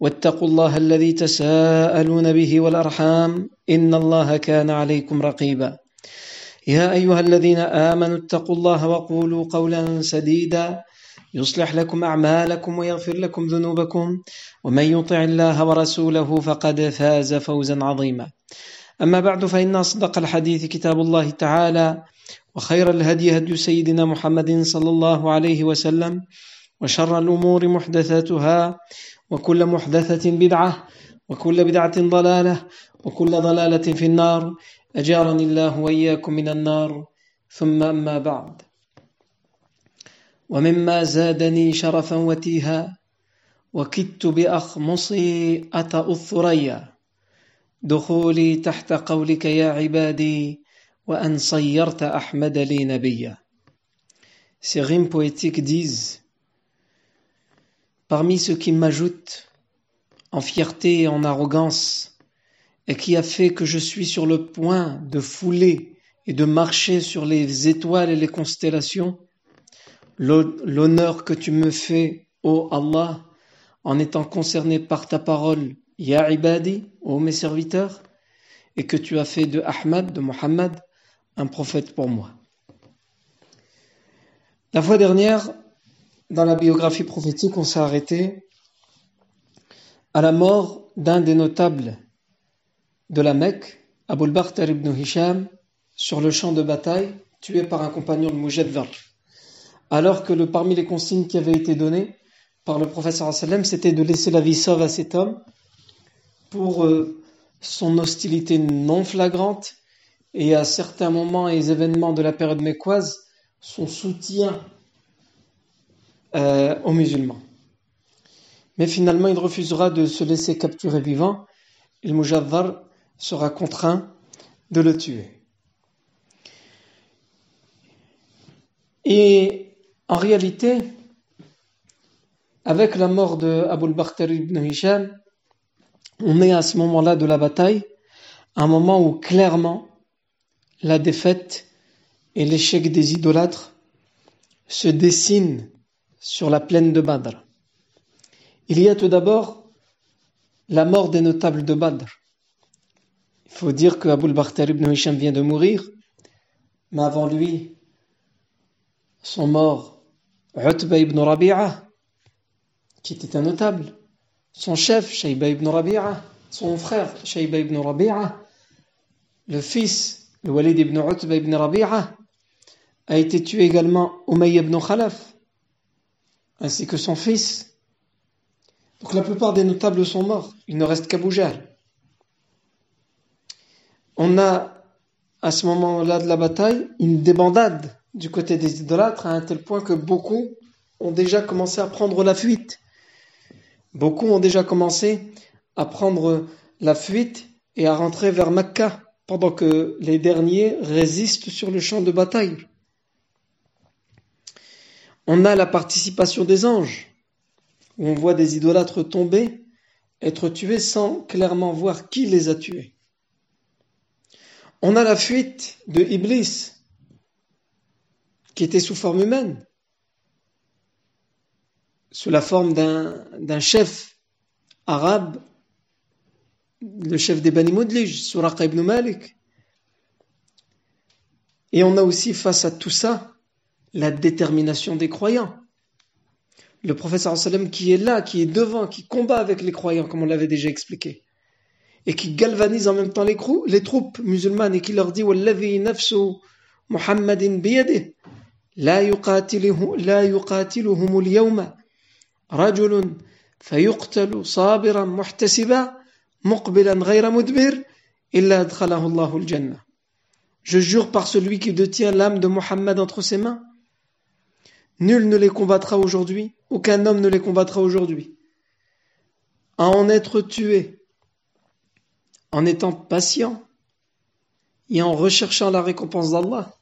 واتقوا الله الذي تساءلون به والأرحام إن الله كان عليكم رقيبا. يا أيها الذين آمنوا اتقوا الله وقولوا قولا سديدا. يصلح لكم أعمالكم ويغفر لكم ذنوبكم. ومن يطع الله ورسوله فقد فاز فوزا عظيما. أما بعد فإن أصدق الحديث كتاب الله تعالى وخير الهدي هدي سيدنا محمد صلى الله عليه وسلم وشر الأمور محدثاتها وكل محدثة بدعة وكل بدعة ضلالة وكل ضلالة في النار. أجارني الله وإياكم من النار. ثم أما بعد. ومما زادني شرفا وتيها وكدت بأخمصي أتأ الثريا دخولي تحت قولك يا عبادي وأن صيرت أحمد لي نبيا. Rimes poétiques disent Parmi ceux qui m'ajoutent en fierté et en arrogance, et qui a fait que je suis sur le point de fouler et de marcher sur les étoiles et les constellations, l'honneur que tu me fais, ô Allah, en étant concerné par ta parole, Ya Ibadi, ô mes serviteurs, et que tu as fait de Ahmad, de Muhammad, un prophète pour moi. La fois dernière, dans la biographie prophétique, on s'est arrêté à la mort d'un des notables de la Mecque, Abul Bakhtar ibn Hisham, sur le champ de bataille, tué par un compagnon de Mujaddar. Alors que le, parmi les consignes qui avaient été données par le professeur sallam, c'était de laisser la vie sauve à cet homme pour euh, son hostilité non flagrante et à certains moments et événements de la période mécoise, son soutien euh, aux musulmans. Mais finalement, il refusera de se laisser capturer vivant et le Mujaddar sera contraint de le tuer. Et en réalité, avec la mort de Abu Bakhtar ibn Hisham, on est à ce moment-là de la bataille, un moment où clairement la défaite et l'échec des idolâtres se dessinent sur la plaine de Badr. Il y a tout d'abord la mort des notables de Badr. Il faut dire que Abu Bakhtar ibn Hisham vient de mourir, mais avant lui sont morts Utba ibn Rabi'a, qui était un notable, son chef Shayba ibn Rabi'a, son frère Shayba ibn Rabi'a, le fils, le Walid ibn Utba ibn Rabi'a, a été tué également Umayy ibn Khalaf, ainsi que son fils. Donc la plupart des notables sont morts. Il ne reste qu'Abu Jahl. On a, à ce moment-là de la bataille, une débandade du côté des idolâtres à un tel point que beaucoup ont déjà commencé à prendre la fuite. Beaucoup ont déjà commencé à prendre la fuite et à rentrer vers Mecca pendant que les derniers résistent sur le champ de bataille. On a la participation des anges, où on voit des idolâtres tomber, être tués sans clairement voir qui les a tués. On a la fuite de Iblis, qui était sous forme humaine, sous la forme d'un chef arabe, le chef des Bani Mudlij, Suraqa ibn Malik. Et on a aussi face à tout ça la détermination des croyants. Le professeur sallam qui est là, qui est devant, qui combat avec les croyants, comme on l'avait déjà expliqué, et qui galvanise en même temps les, les troupes musulmanes et qui leur dit Wallavi nafsu Muhammadin biyadih, la yuqatiluhum al-yawma rajulun fayuqtalu sabiran muhtasiba muqbilan ghayra mudbir illa adkhalahu Allahu al-jannah. Je jure par celui qui détient l'âme de Mohammed entre ses mains, nul ne les combattra aujourd'hui, aucun homme ne les combattra aujourd'hui. À en être tué, en étant patient et en recherchant la récompense d'Allah,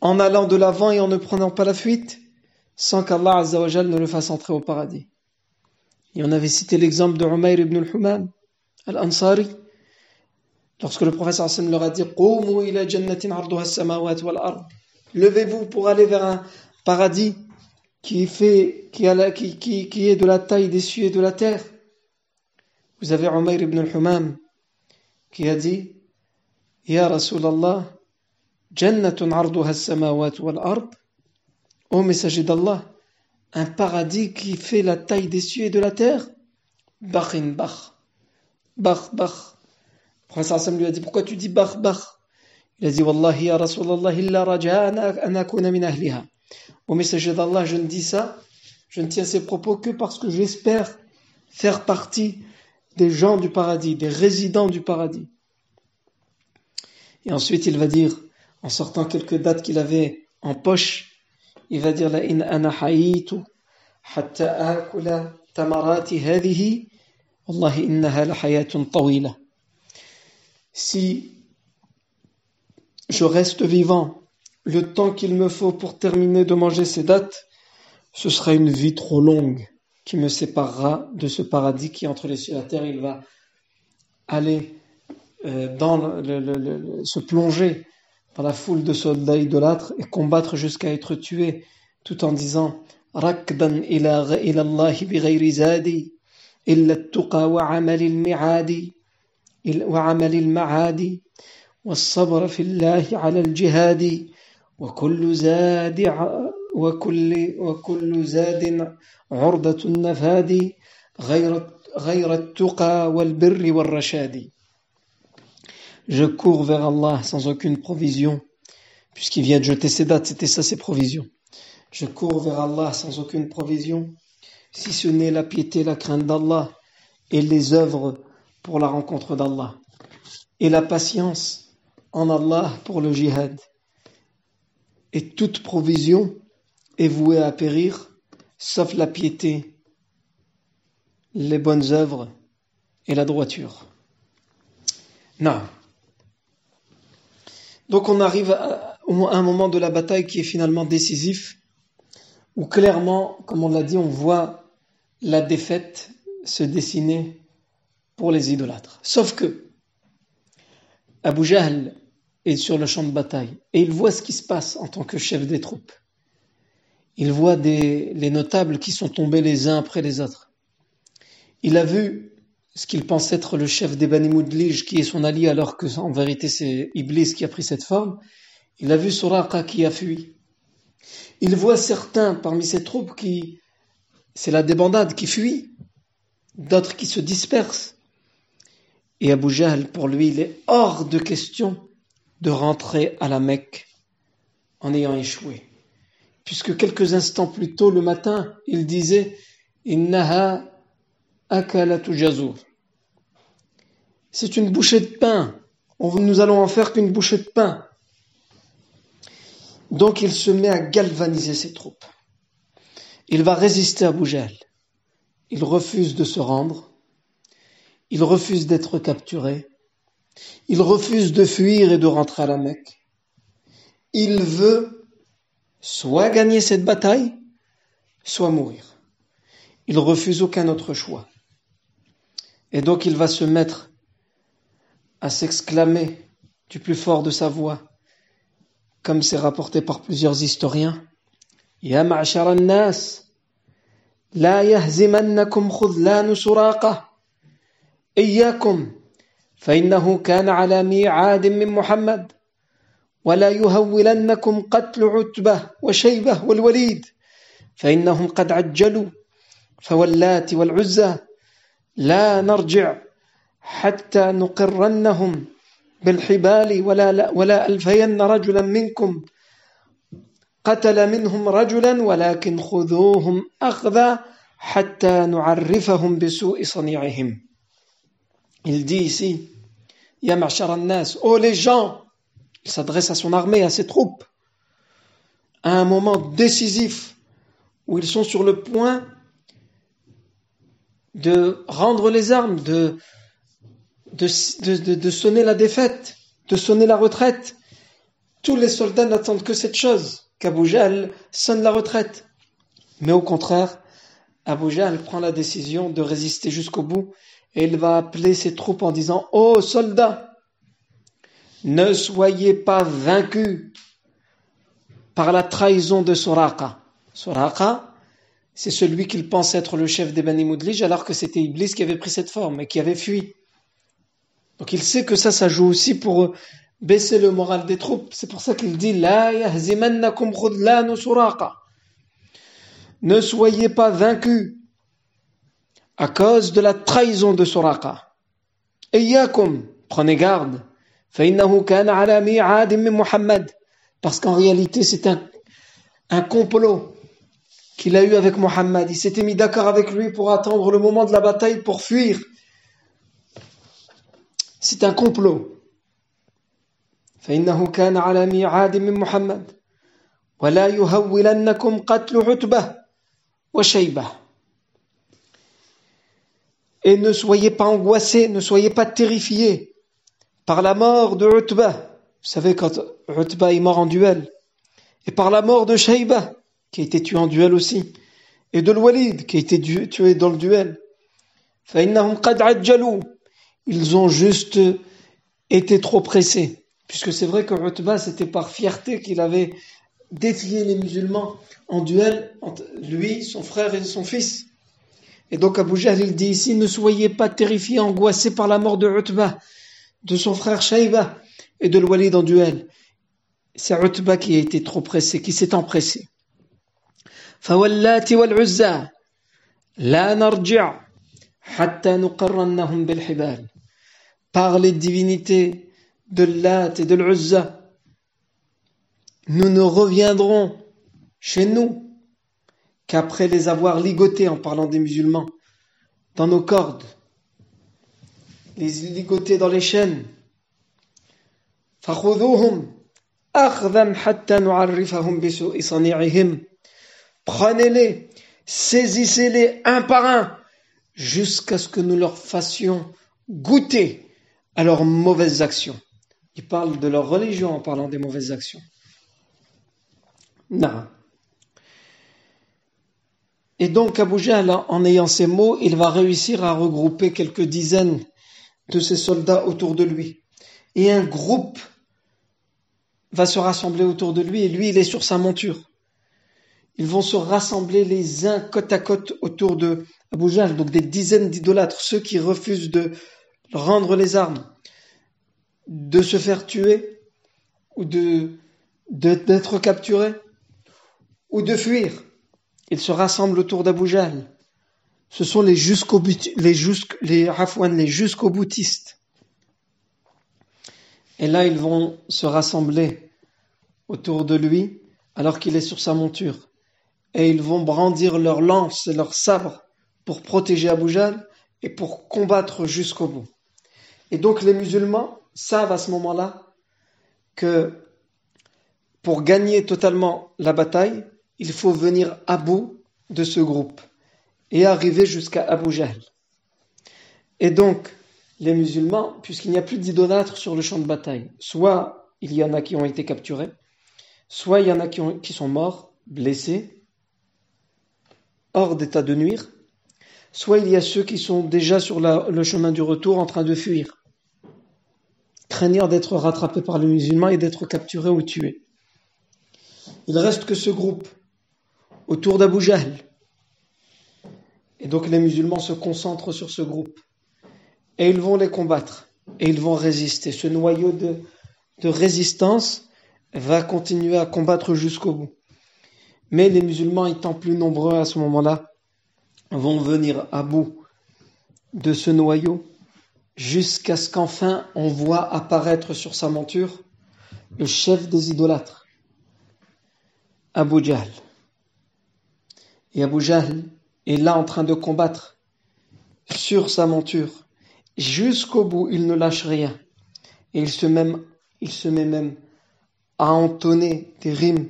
en allant de l'avant et en ne prenant pas la fuite, sans qu'Allah ne le fasse entrer au paradis. Et on avait cité l'exemple de Umayr ibn al-Humam, al-Ansari, Lorsque le prophète sallam leur a dit Levez-vous pour aller vers un paradis qui est, fait, qui, a qui, qui, qui est de la taille des cieux et de la terre. Vous avez Umayr ibn al-Humam qui a dit Ya Rasulallah, Jannatun arduha samawat wal ard. Ô messager d'Allah, un paradis qui fait la taille des cieux et de la terre. Bachin bach. Bach, bach. Le lui a dit Pourquoi tu dis Bach, Bach Il a dit Wallahi ya Rasulallah, illa raja'ana an akuna min ahliha. Au messager d'Allah, je ne dis ça, je ne tiens ces propos que parce que j'espère faire partie des gens du paradis, des résidents du paradis. Et ensuite, il va dire, en sortant quelques dates qu'il avait en poche, il va dire La in ana akula tamarati hadihi, wallahi innaha si je reste vivant le temps qu'il me faut pour terminer de manger ces dates, ce sera une vie trop longue qui me séparera de ce paradis qui est entre les cieux et la terre. Il va aller euh, dans le, se plonger dans la foule de soldats idolâtres et combattre jusqu'à être tué tout en disant Rakdan ila Allah bi zadi illa tuqa wa amal al-mi'adi وعمل المعاد والصبر في الله على الجهاد وكل زاد وكل وكل زاد عرضة النفاد غير غير التقى والبر والرشاد Je cours vers Allah sans aucune provision, puisqu'il vient de jeter ses dates, c'était ça ses provisions. Je cours vers Allah sans aucune provision, si ce n'est la piété, la crainte d'Allah et les œuvres pour la rencontre d'Allah et la patience en Allah pour le jihad. et toute provision est vouée à périr, sauf la piété, les bonnes œuvres et la droiture. Non. Donc on arrive à un moment de la bataille qui est finalement décisif, où clairement, comme on l'a dit, on voit la défaite se dessiner pour les idolâtres. Sauf que Abu Jahl sur le champ de bataille et il voit ce qui se passe en tant que chef des troupes. Il voit des, les notables qui sont tombés les uns après les autres. Il a vu ce qu'il pense être le chef des Bani Moudlij qui est son allié alors que en vérité c'est Iblis qui a pris cette forme. Il a vu Suraqa qui a fui. Il voit certains parmi ses troupes qui, c'est la débandade qui fuit, d'autres qui se dispersent. Et Abu Jahl, pour lui, il est hors de question de rentrer à la Mecque en ayant échoué. Puisque quelques instants plus tôt le matin, il disait Innaha. C'est une bouchée de pain. Nous allons en faire qu'une bouchée de pain. Donc il se met à galvaniser ses troupes. Il va résister à Jahl. Il refuse de se rendre. Il refuse d'être capturé. Il refuse de fuir et de rentrer à la Mecque. Il veut soit gagner cette bataille, soit mourir. Il refuse aucun autre choix. Et donc il va se mettre à s'exclamer du plus fort de sa voix, comme c'est rapporté par plusieurs historiens. Ya ma'shar nas la yahzimannakum khudlan suraqa, iyyakum فإنه كان على ميعاد من محمد. ولا يهولنكم قتل عتبة وشيبة والوليد. فإنهم قد عجلوا فواللات والعزى. لا نرجع حتى نقرنهم بالحبال ولا, ولا ألفين رجلا منكم. قتل منهم رجلا ولكن خذوهم أخذا حتى نعرفهم بسوء صنيعهم. Il dit ici, Ya nas oh les gens, il s'adresse à son armée, à ses troupes, à un moment décisif où ils sont sur le point de rendre les armes, de sonner la défaite, de sonner la retraite. Tous les soldats n'attendent que cette chose, qu'Abu Jahl sonne la retraite. Mais au contraire, Abu Jahl prend la décision de résister jusqu'au bout et il va appeler ses troupes en disant Ô oh, soldats, ne soyez pas vaincus par la trahison de Soraka. Soraka, c'est celui qu'il pense être le chef des Bani Moudlij alors que c'était Iblis qui avait pris cette forme et qui avait fui. Donc il sait que ça, ça joue aussi pour baisser le moral des troupes. C'est pour ça qu'il dit La yahzimannakum khudlanu Soraka. Ne soyez pas vaincus à cause de la trahison de Suraka. Iyakum, prenez garde. Parce qu'en réalité, c'est un, un complot qu'il a eu avec Muhammad. Il s'était mis d'accord avec lui pour attendre le moment de la bataille pour fuir. C'est un complot. فإنه كان على ميعاد من محمد ولا يهولنكم قتل عتبة وشيبة et ne soyez pas angoissés, ne soyez pas terrifiés par la mort de Utbah. Vous savez, quand Utbah est mort en duel, et par la mort de Shayba, qui a été tué en duel aussi, et de Walid, qui a été tué dans le duel. Ils ont juste été trop pressés. Puisque c'est vrai que Utbah, c'était par fierté qu'il avait défié les musulmans en duel entre lui, son frère et son fils. Et donc Abu Jahl il dit ici, ne soyez pas terrifiés, angoissés par la mort de Utbah, de son frère Shayba et de l'Walid en duel. C'est Utbah qui a été trop pressé, qui s'est empressé. فواللات والعزى لا نرجع حتى نقرنهم بالحبال par les divinités de Lat et de l'Uzza nous ne reviendrons chez nous qu'après les avoir ligotés en parlant des musulmans dans nos cordes, les ligoter dans les chaînes. Prenez-les, saisissez-les un par un, jusqu'à ce que nous leur fassions goûter à leurs mauvaises actions. Il parle de leur religion en parlant des mauvaises actions. Non. Et donc Abu en ayant ces mots, il va réussir à regrouper quelques dizaines de ses soldats autour de lui. Et un groupe va se rassembler autour de lui et lui, il est sur sa monture. Ils vont se rassembler les uns côte à côte autour de Abu donc des dizaines d'idolâtres, ceux qui refusent de rendre les armes, de se faire tuer ou de d'être capturés ou de fuir. Ils se rassemblent autour d'Abu Jahl. Ce sont les jusqu'au les jusqu les les jusqu'au boutistes. Et là, ils vont se rassembler autour de lui alors qu'il est sur sa monture. Et ils vont brandir leurs lances et leurs sabres pour protéger Abu Jahl et pour combattre jusqu'au bout. Et donc les musulmans savent à ce moment-là que pour gagner totalement la bataille, il faut venir à bout de ce groupe et arriver jusqu'à Abu Jahl. Et donc, les musulmans, puisqu'il n'y a plus d'idolâtres sur le champ de bataille, soit il y en a qui ont été capturés, soit il y en a qui, qui sont morts, blessés, hors d'état de nuire, soit il y a ceux qui sont déjà sur le chemin du retour en train de fuir, craignant d'être rattrapés par les musulmans et d'être capturés ou tués. Il reste que ce groupe autour d'Abu Jahl. Et donc les musulmans se concentrent sur ce groupe. Et ils vont les combattre. Et ils vont résister. Ce noyau de, résistance va continuer à combattre jusqu'au bout. Mais les musulmans, étant plus nombreux à ce moment-là, vont venir à bout de ce noyau jusqu'à ce qu'enfin on voit apparaître sur sa monture le chef des idolâtres Abu Jahl Et Abu Jahl est là en train de combattre sur sa monture. Jusqu'au bout, il ne lâche rien. Et il se, même, il se met même à entonner des rimes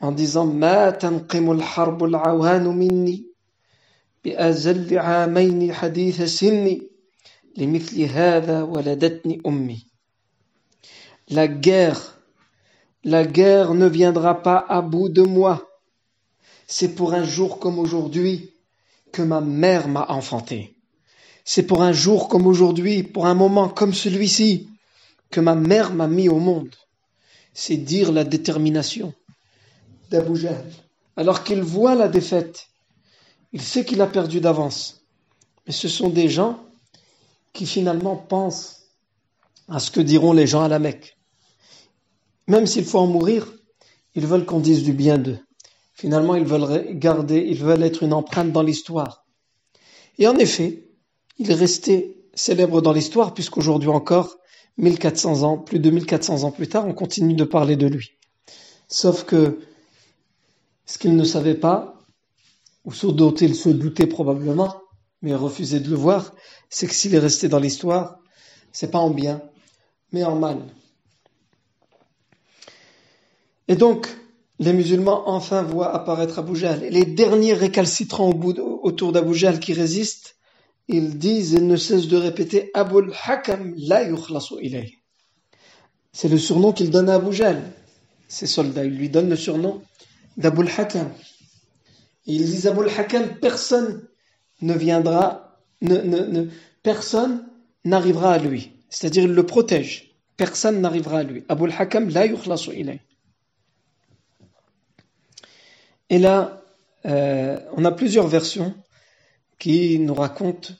en disant ما تنقم الحرب العوان مني بأزل عامين حديث سني لمثل هذا ولدتني أمي La guerre, la guerre ne viendra pas à bout de moi. C'est pour un jour comme aujourd'hui que ma mère m'a enfanté. C'est pour un jour comme aujourd'hui, pour un moment comme celui-ci, que ma mère m'a mis au monde. C'est dire la détermination d'Abu Jahl. Alors qu'il voit la défaite, il sait qu'il a perdu d'avance. Mais ce sont des gens qui finalement pensent à ce que diront les gens à la Mecque. Même s'il faut en mourir, ils veulent qu'on dise du bien d'eux. Finalement, ils veulent garder, ils veulent être une empreinte dans l'histoire. Et en effet, il est resté célèbre dans l'histoire puisqu'aujourd'hui encore, 1400 ans, plus de 1400 ans plus tard, on continue de parler de lui. Sauf que ce qu'il ne savait pas, ou ce dont il se doutait probablement, mais refusait de le voir, c'est que s'il est resté dans l'histoire, c'est pas en bien, mais en mal. Et donc, les musulmans enfin voient apparaître Abu Jahl. Et les derniers récalcitrants autour d'Abu Jahl qui résistent, ils disent et ne cessent de répéter Abul Hakam la yukhlasu ilayh. C'est le surnom qu'il donne à Abu Jahl. Ces soldats, lui donnent le surnom d'Abul Hakam. Ils disent Abul Hakam, personne ne viendra, ne, ne, personne n'arrivera à lui. C'est-à-dire, il le protège. Personne n'arrivera à lui. Abul Hakam la yukhlasu ilayh. Et là, euh, on a plusieurs versions qui nous racontent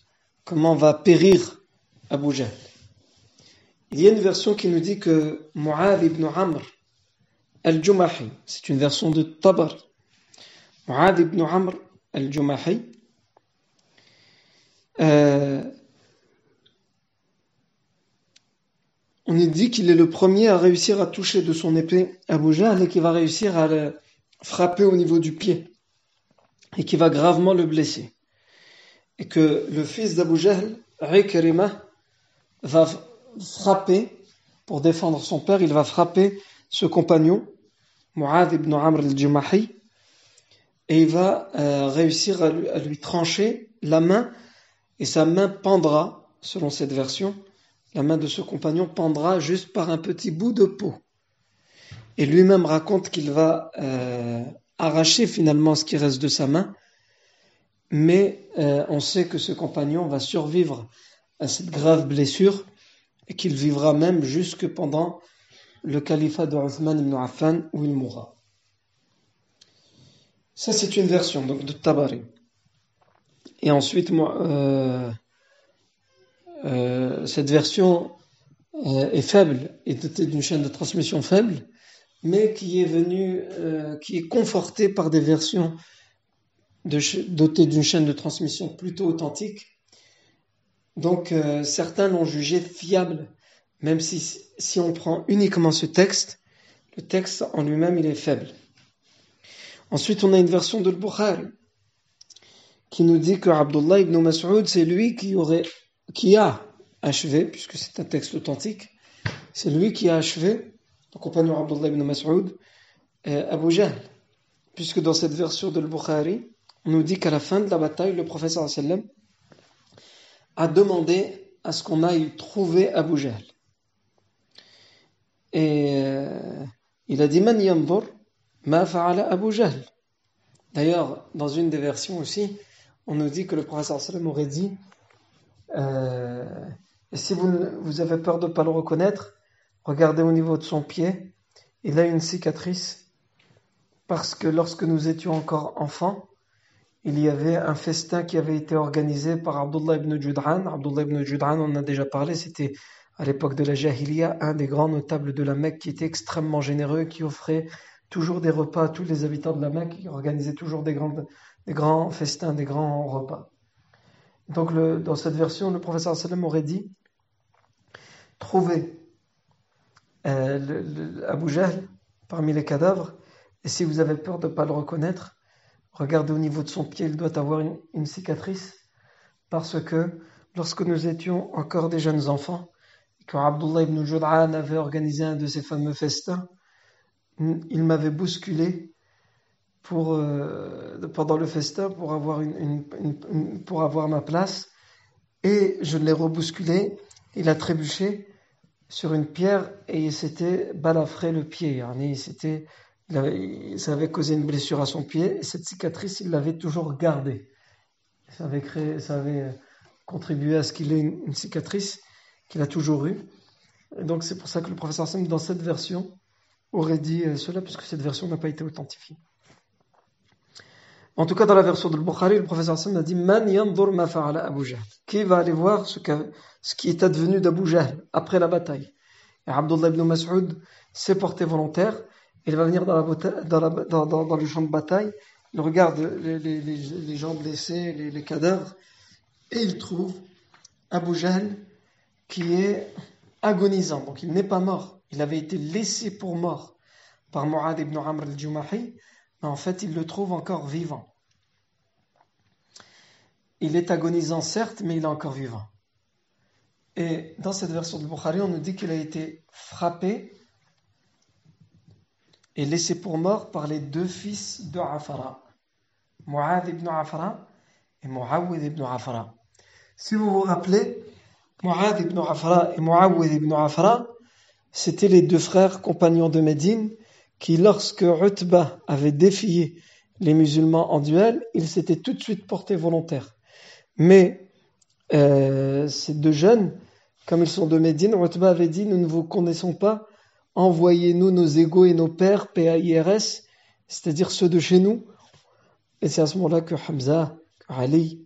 comment va périr Abu Jahl. Il y a une version qui nous dit que Mu'adh ibn Amr al-Jumahi, c'est une version de Tabar, Mu'adh ibn Amr al-Jumahi, euh, on nous dit qu'il est le premier à réussir à toucher de son épée Abu Jahl et qu'il va réussir à le, frappé au niveau du pied et qui va gravement le blesser. Et que le fils d'Abu Jahl, Rikrima, va frapper pour défendre son père, il va frapper ce compagnon, Mu'adh ibn Amr al-Jumahi, et il va euh, réussir à lui, trancher la main, et sa main pendra, selon cette version, la main de ce compagnon pendra juste par un petit bout de peau. Et lui-même raconte qu'il va euh, arracher finalement ce qui reste de sa main, mais euh, on sait que ce compagnon va survivre à cette grave blessure et qu'il vivra même jusque pendant le califat de Uthman ibn Affan où il mourra. Ça c'est une version donc de Tabari. Et ensuite, moi, euh, cette version est faible, est dotée d'une chaîne de transmission faible, mais qui est venu, euh, qui est conforté par des versions dotées d'une chaîne de transmission plutôt authentique. Donc euh, certains l'ont jugé fiable, même si, si on prend uniquement ce texte, le texte en lui-même il est faible. Ensuite, on a une version de Bukhari qui nous dit que Abdullah ibn Mas'ud, c'est lui qui aurait, qui a achevé, puisque c'est un texte authentique, c'est lui qui a achevé le compagnon Abdullah ibn Mas'ud, Abu Jahl. Puisque dans cette version de Bukhari, on nous dit qu'à la fin de la bataille, le professeur a demandé à ce qu'on aille trouver Abu Jahl. Et euh, il a dit Man ma fa'ala Abu Jahl. D'ailleurs, dans une des versions aussi, on nous dit que le professeur aurait dit euh, si vous, vous avez peur de ne pas le reconnaître, Regardez au niveau de son pied, il a une cicatrice parce que lorsque nous étions encore enfants, il y avait un festin qui avait été organisé par Abdullah ibn Jud'an. Abdullah ibn Jud'an, on en a déjà parlé, c'était à l'époque de la Jahiliya, un des grands notables de la Mecque qui était extrêmement généreux, qui offrait toujours des repas à tous les habitants de la Mecque, qui organisait toujours des, grands festins, des grands repas. Donc dans cette version, le professeur sallam aurait dit, trouvez euh, Abu parmi les cadavres Et si vous avez peur de ne pas le reconnaître, regardez au niveau de son pied, il doit avoir une, cicatrice. Parce que lorsque nous étions encore des jeunes enfants, et quand Abdullah ibn Jud'an avait organisé un de ces fameux festins, il m'avait bousculé euh, pendant le festin pour avoir ma place. Et je l'ai rebousculé, il a trébuché sur une pierre et il s'était balafré le pied. C'était, ça avait causé une blessure à son pied et cette cicatrice, il l'avait toujours gardée. Ça avait, créé, ça avait contribué à ce qu'il ait une, cicatrice qu'il a toujours eue. Et donc c'est pour ça que le professeur Sam, dans cette version, aurait dit euh, cela, puisque cette version n'a pas été authentifiée. En tout cas, dans la version de Bukhari, le professeur Hassan a dit Man ma fa'ala Abu Jahl Qui va aller voir ce, qui est advenu d'Abu Jahl après la bataille? Et Abdullah ibn Mas'ud s'est porté volontaire. Il va venir dans, le champ de bataille. Il regarde les, gens blessés, les, les, cadavres, et il trouve Abu Jahl qui est agonisant. Donc il n'est pas mort. Il avait été laissé pour mort par Mu'ad ibn Amr al-Jumahi en fait, il le trouve encore vivant. Il est agonisant, certes, mais il est encore vivant. Et dans cette version de Bukhari, on nous dit qu'il a été frappé et laissé pour mort par les deux fils de Afara, Mu'ad ibn Afara et Mu'awid ibn Afara. Si vous vous rappelez, Mu'ad ibn Afara et Mu'awid ibn Afara, c'étaient les deux frères compagnons de Médine qui, lorsque Utbah avait défié les musulmans en duel, il s'était tout de suite porté volontaire. Mais euh, ces deux jeunes, comme ils sont de Médine, Utbah avait dit Nous ne vous connaissons pas, envoyez-nous nos égaux et nos pères, PAIRS, c'est-à-dire ceux de chez nous. Et c'est à ce moment-là que Hamza, Ali,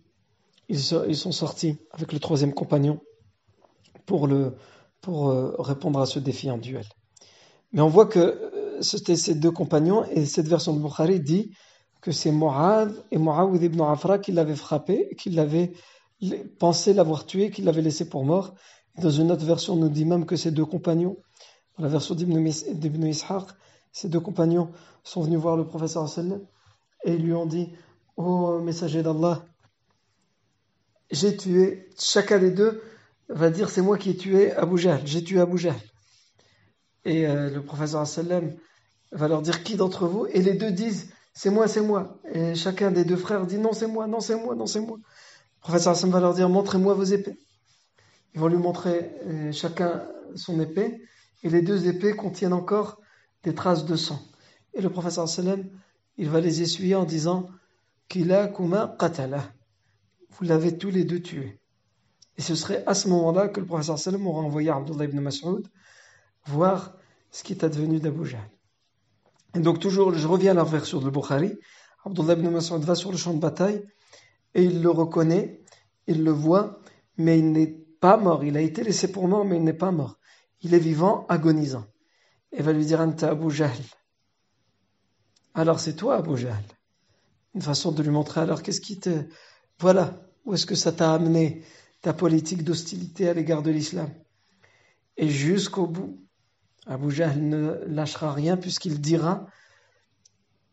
ils sont, sortis avec le troisième compagnon pour euh, répondre à ce défi en duel. Mais on voit que c'était ces deux compagnons, et cette version de Bukhari dit que c'est Mu'adh et Mu'awid ibn Afra qui l'avaient frappé, qui l'avaient pensé l'avoir tué, qui l'avaient laissé pour mort. Dans une autre version, on nous dit même que ces deux compagnons, dans la version d'Ibn Ishaq, ces deux compagnons sont venus voir le professeur et lui ont dit Ô messager d'Allah, j'ai tué, chacun des deux va dire c'est moi qui ai tué Abu Jahl, j'ai tué Abu Jahl. Et euh, le professeur sallam va leur dire qui d'entre vous? Et les deux disent c'est moi, c'est moi. Et chacun des deux frères dit non, c'est moi, non, c'est moi, non, c'est moi. Le professeur Hassan va leur dire montrez-moi vos épées. Ils vont lui montrer euh, chacun son épée et les deux épées contiennent encore des traces de sang. Et le professeur sallam, il va les essuyer en disant Kila kuma qatala. Vous l'avez tous les deux tué. Et ce serait à ce moment-là que le professeur sallam aura envoyé Abdullah ibn Mas'ud voir ce qui est advenu d'Abu Jahl. Et donc toujours, je reviens à la version de Bukhari. Abdullah ibn Mas'ud va sur le champ de bataille et il le reconnaît, il le voit, mais il n'est pas mort. Il a été laissé pour mort, mais il n'est pas mort. Il est vivant, agonisant. Et va lui dire Anta Abu Jahl. Alors c'est toi Abu Jahl. Une façon de lui montrer alors qu'est-ce qui te. Voilà, où est-ce que ça t'a amené ta politique d'hostilité à l'égard de l'islam? Et jusqu'au bout, Abu Jahl ne lâchera rien puisqu'il dira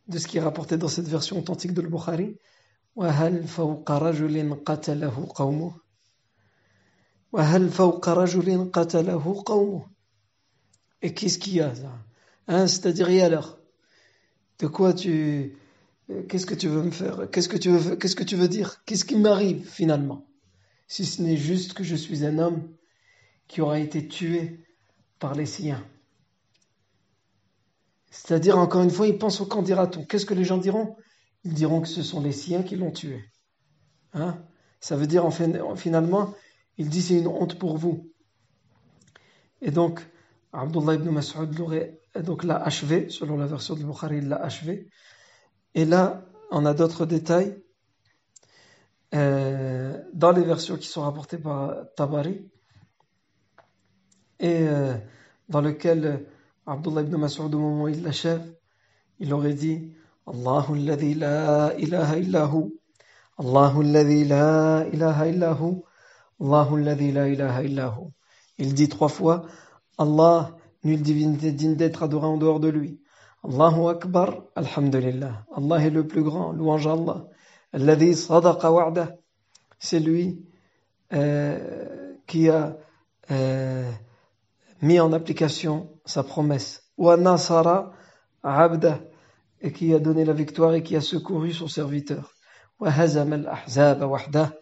de ce qui est rapporté dans cette version authentique de Bukhari Et qu'est-ce qu'il y a hein, C'est-à-dire, et alors? De quoi tu. Qu'est-ce que tu veux me faire? Qu'est-ce que tu veux, qu'est-ce que tu veux dire? Qu'est-ce qui m'arrive finalement? Si ce n'est juste que je suis un homme qui aura été tué par les siens. C'est-à-dire, encore une fois, ils pensent au camp dira-t-on. Qu'est-ce que les gens diront? Ils diront que ce sont les siens qui l'ont tué. Hein? Ça veut dire, en finalement, il dit c'est une honte pour vous. Et donc, Abdullah ibn Mas'ud donc l'a achevé, selon la version de Bukhari, il l'a achevé. Et là, on a d'autres détails euh, dans les versions qui sont rapportées par Tabari et euh, dans lesquelles Abdullah ibn Mas'ud, au moment où il l'achève, il aurait dit Allahu alladhi la ilaha illahu, Allahu alladhi la ilaha illahu, Allahu alladhi la ilaha illahu. Il dit trois fois Allah, nulle divinité digne d'être adorée en dehors de lui. Allahu Akbar, Alhamdulillah. Allah est le plus grand, louange à Allah. Alladhi sadaqa wa'dah. C'est lui euh, qui a euh, mis en application sa promesse. Wa nasara abda. Et qui a donné la victoire et qui a secouru son serviteur. Wa hazam al-ahzab wahdah.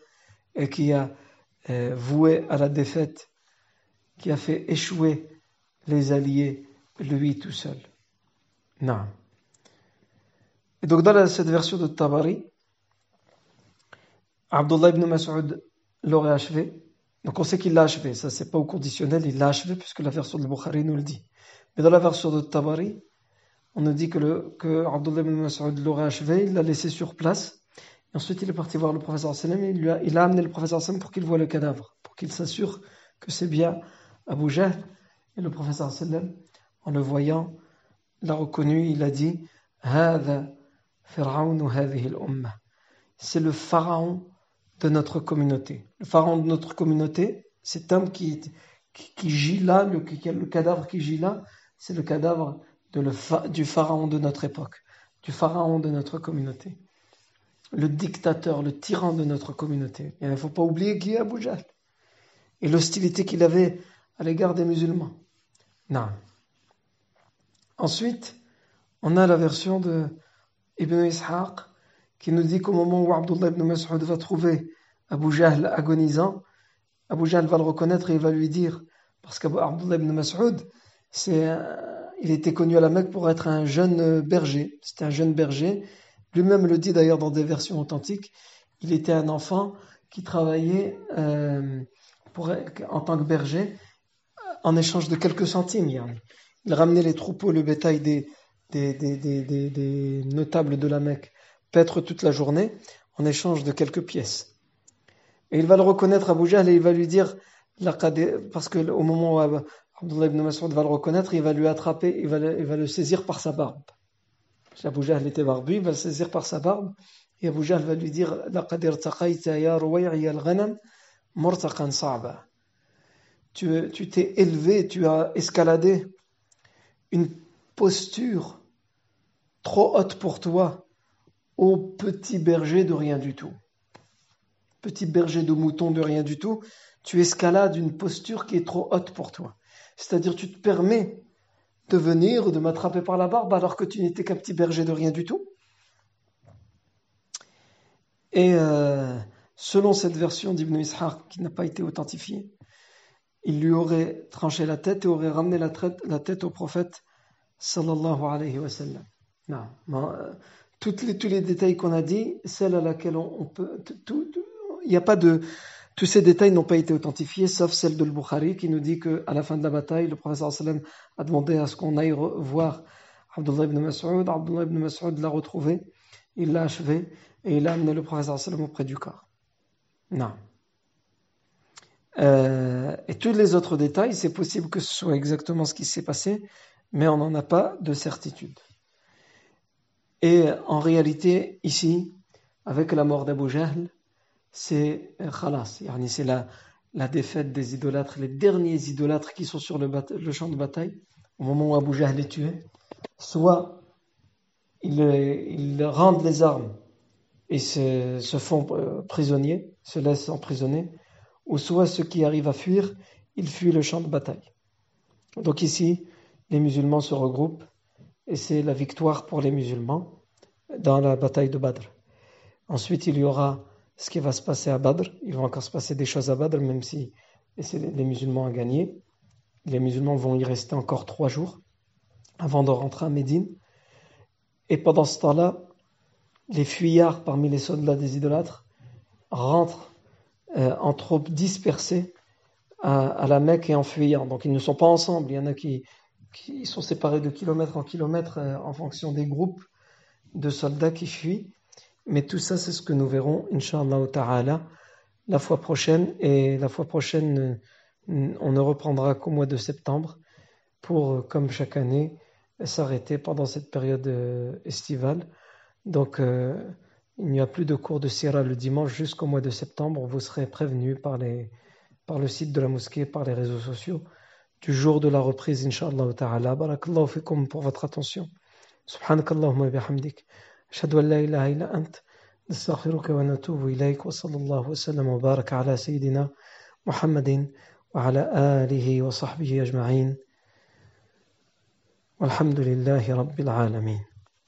Et qui a euh, voué à la défaite, qui a fait échouer les alliés, lui tout seul. Non. Et donc dans cette version de Tabari, Abdullah ibn Mas'ud l'aurait achevé. Donc on sait qu'il l'a achevé, ça c'est pas au conditionnel, il l'a achevé puisque la version de Bukhari nous le dit. Mais dans la version de Tabari, on nous dit que, que Abdullah ibn Mas'ud l'aurait achevé, il l'a laissé sur place. Et ensuite il est parti voir le professeur sallam et il, a, il a amené le professeur sallam pour qu'il voie le cadavre, pour qu'il s'assure que c'est bien Abu Jahl. Et le professeur sallam, en le voyant, l'a reconnu, il a dit C'est le pharaon de notre communauté. Le pharaon de notre communauté, cet homme qui, qui, gît là, le, cadavre qui gît là, c'est le cadavre du pharaon de notre époque, du pharaon de notre communauté. Le dictateur, le tyran de notre communauté. il ne faut pas oublier qui est Abu. Et l'hostilité qu'il avait à l'égard des musulmans. Non. Ensuite, on a la version de Ibn Ishaq qui nous dit qu'au moment où Abdullah ibn Mas'ud va trouver Abu Jahl agonisant, Abu Jahl va le reconnaître et il va lui dire, parce qu'Abdullah ibn Mas'ud, il était connu à la Mecque pour être un jeune berger. C'était un jeune berger. Lui-même le dit d'ailleurs dans des versions authentiques. Il était un enfant qui travaillait euh, en tant que berger en échange de quelques centimes. Il ramenait les troupeaux, le bétail des, des, notables de la Mecque paître toute la journée en échange de quelques pièces. Et il va le reconnaître à Jahl et il va lui dire, parce qu'au moment où Abdullah ibn Mas'ud va le reconnaître, il va lui attraper, il va le, il va le saisir par sa barbe. Abu Jahl était barbu, il va le saisir par sa barbe, et Abu Jahl va lui dire, tu t'es élevé, tu as escaladé une posture trop haute pour toi, ô petit berger de rien du tout. Petit berger de mouton de rien du tout, tu escalades une posture qui est trop haute pour toi. C'est-à-dire tu te permets de venir, de m'attraper par la barbe alors que tu n'étais qu'un petit berger de rien du tout. Et euh, selon cette version d'Ibn Ishaq qui n'a pas été authentifiée, il lui aurait tranché la tête et aurait ramené la tête au prophète sallallahu alayhi wa sallam. Non, euh, les, tous les détails qu'on a dit, celle à laquelle on, peut, il n'y a pas de, tous ces détails n'ont pas été authentifiés, sauf celle de Bukhari qui nous dit que à la fin de la bataille, le sallam a demandé à ce qu'on aille voir Abdullah ibn Mas'ud. Abdullah ibn Mas'ud l'a retrouvé, il l'a achevé et il a amené le sallam auprès du corps. Non. Euh, et tous les autres détails, c'est possible que ce soit exactement ce qui s'est passé, mais on n'en a pas de certitude. Et en réalité, ici, avec la mort d'Abu Jahl, c'est khalas, c'est la, défaite des idolâtres, les derniers idolâtres qui sont sur le, champ de bataille, au moment où Abu Jahl est tué, soit ils, ils rendent les armes et se, se font euh, prisonniers, se laissent emprisonner, ou soit ceux qui arrivent à fuir, ils fuient le champ de bataille. Donc ici, les musulmans se regroupent et c'est la victoire pour les musulmans dans la bataille de Badr. Ensuite, il y aura ce qui va se passer à Badr. Il va encore se passer des choses à Badr, même si les musulmans ont gagné. Les musulmans vont y rester encore trois jours avant de rentrer à Médine. Et pendant ce temps-là, les fuyards parmi les soldats des idolâtres rentrent euh, en troupes dispersées à, la Mecque et en fuyant. Donc ils ne sont pas ensemble. Il y en a qui, qui sont séparés de kilomètre en kilomètre euh, en fonction des groupes de soldats qui fuient. Mais tout ça, c'est ce que nous verrons, Inch'Allah ta'ala, la fois prochaine. Et la fois prochaine, on ne reprendra qu'au mois de septembre pour, comme chaque année, s'arrêter pendant cette période euh, estivale. Donc, euh, il n'y a plus de cours de Sierra le dimanche jusqu'au mois de septembre. Vous serez prévenus par, les, par le site de la mosquée, par les réseaux sociaux du jour de la reprise, Inch'Allah ta'ala. Barakallahu fikum pour votre attention. سبحانك اللهم وبحمدك أشهد أن لا إله إلا أنت نستغفرك ونتوب إليك وصلى الله وسلم وبارك على سيدنا محمد وعلى آله وصحبه أجمعين والحمد لله رب العالمين